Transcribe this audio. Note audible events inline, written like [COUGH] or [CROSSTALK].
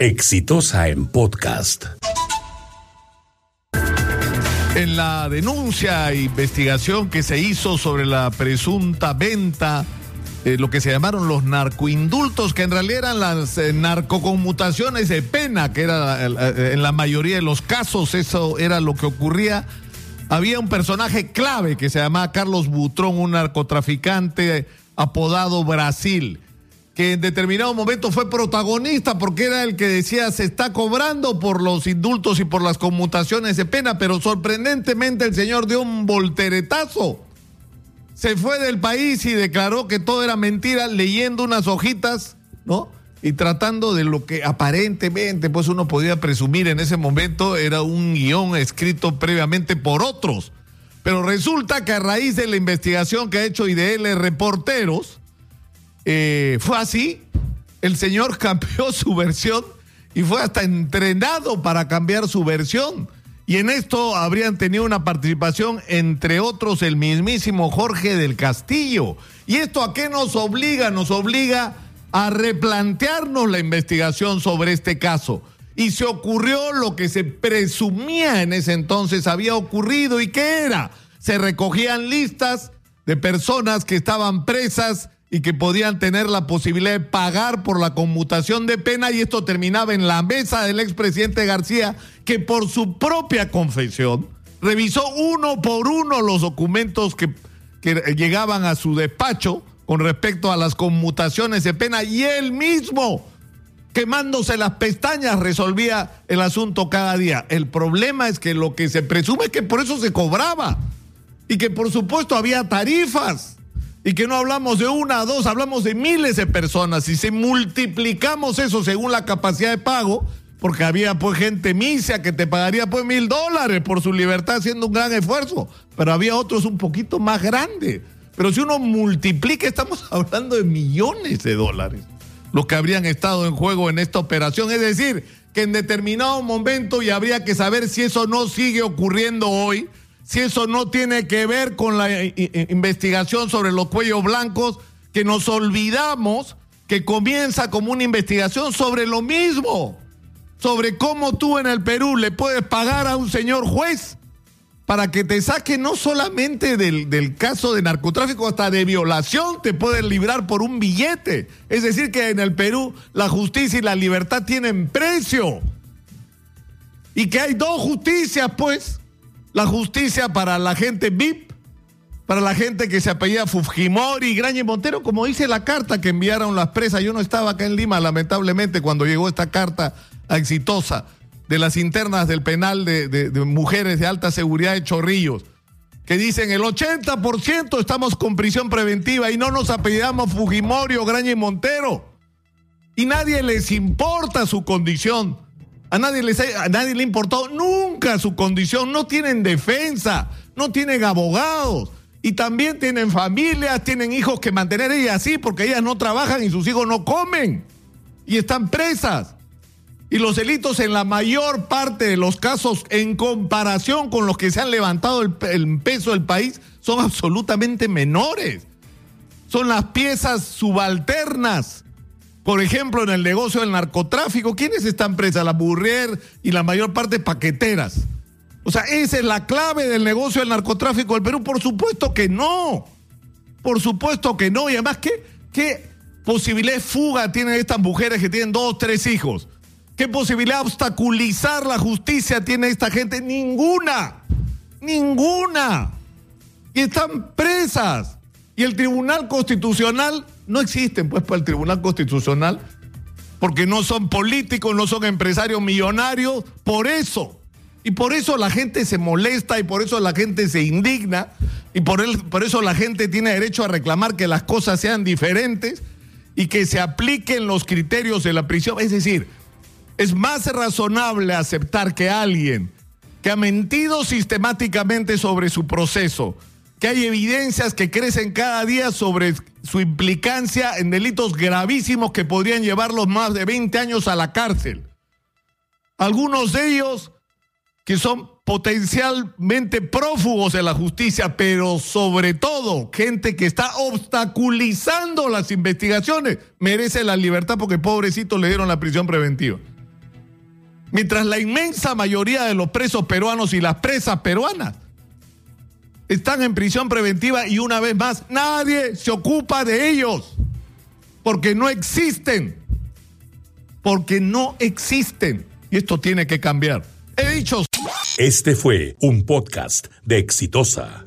Exitosa en podcast. En la denuncia e investigación que se hizo sobre la presunta venta, eh, lo que se llamaron los narcoindultos, que en realidad eran las eh, narcoconmutaciones de pena, que era eh, en la mayoría de los casos eso era lo que ocurría. Había un personaje clave que se llamaba Carlos Butrón, un narcotraficante apodado Brasil en determinado momento fue protagonista porque era el que decía se está cobrando por los indultos y por las conmutaciones de pena, pero sorprendentemente el señor dio un volteretazo. Se fue del país y declaró que todo era mentira leyendo unas hojitas, ¿no? Y tratando de lo que aparentemente pues uno podía presumir en ese momento era un guion escrito previamente por otros. Pero resulta que a raíz de la investigación que ha hecho IDL Reporteros, eh, fue así. El señor cambió [LAUGHS] su versión y fue hasta entrenado para cambiar su versión. Y en esto habrían tenido una participación, entre otros, el mismísimo Jorge del Castillo. ¿Y esto a qué nos obliga? Nos obliga a replantearnos la investigación sobre este caso. Y se ocurrió lo que se presumía en ese entonces había ocurrido. ¿Y qué era? Se recogían listas de personas que estaban presas y que podían tener la posibilidad de pagar por la conmutación de pena y esto terminaba en la mesa del expresidente García que por su propia confesión revisó uno por uno los documentos que, que llegaban a su despacho con respecto a las conmutaciones de pena y él mismo quemándose las pestañas resolvía el asunto cada día. El problema es que lo que se presume es que por eso se cobraba y que por supuesto había tarifas y que no hablamos de una, dos, hablamos de miles de personas. Y si multiplicamos eso según la capacidad de pago, porque había pues gente misia que te pagaría pues mil dólares por su libertad haciendo un gran esfuerzo, pero había otros un poquito más grandes. Pero si uno multiplica, estamos [LAUGHS] hablando de millones de dólares, los que habrían estado en juego en esta operación. Es decir, que en determinado momento, y habría que saber si eso no sigue ocurriendo hoy, si eso no tiene que ver con la eh, eh, investigación sobre los cuellos blancos, que nos olvidamos que comienza como una investigación sobre lo mismo, sobre cómo tú en el Perú le puedes pagar a un señor juez para que te saque no solamente del, del, caso de narcotráfico, hasta de violación te pueden librar por un billete. Es decir, que en el Perú la justicia y la libertad tienen precio. Y que hay dos justicias, pues la justicia para la gente VIP, para la gente que se apellida Fujimori, Graña y Montero, como dice la carta que enviaron las presas. Yo no estaba acá en Lima, lamentablemente, cuando llegó esta carta exitosa de las internas del penal de, de mujeres de alta seguridad de Chorrillos, que dicen el 80% estamos con prisión preventiva y no nos apellidamos Fujimori o Graña y Montero. Y nadie les importa su condición a nadie, le importó nunca su condición. No tienen defensa, no tienen abogados. Y también tienen familias, tienen hijos que mantener ellas así porque ellas no trabajan y sus hijos no comen. Y están presas. Y los delitos en la mayor parte de los casos, en comparación con los que se han levantado el peso del país, son absolutamente menores. Son las piezas subalternas por ejemplo, en el negocio del narcotráfico, ¿quiénes están presas? La Burrier y la mayor parte paqueteras. O sea, esa es la clave del negocio del narcotráfico del Perú. Por supuesto que no. Por supuesto que no. Y además, ¿qué, qué posibilidad de fuga tienen estas mujeres que tienen dos, tres hijos? ¿Qué posibilidad de obstaculizar la justicia tiene esta gente? Ninguna. Ninguna. Y están presas. Y el Tribunal Constitucional no existen, pues, para el Tribunal Constitucional, porque no son políticos, no son empresarios millonarios, por eso. Y por eso la gente se molesta y por eso la gente se indigna y por, por eso la gente tiene derecho a reclamar que las cosas sean diferentes y que se apliquen los criterios de la prisión. Es decir, es más razonable aceptar que alguien que ha mentido sistemáticamente sobre su proceso, que hay evidencias que crecen cada día sobre su implicancia en delitos gravísimos que podrían llevarlos más de 20 años a la cárcel. Algunos de ellos que son potencialmente prófugos de la justicia, pero sobre todo gente que está obstaculizando las investigaciones, merece la libertad porque pobrecitos le dieron la prisión preventiva. Mientras la inmensa mayoría de los presos peruanos y las presas peruanas están en prisión preventiva y una vez más nadie se ocupa de ellos porque no existen. Porque no existen. Y esto tiene que cambiar. He dicho. Este fue un podcast de Exitosa.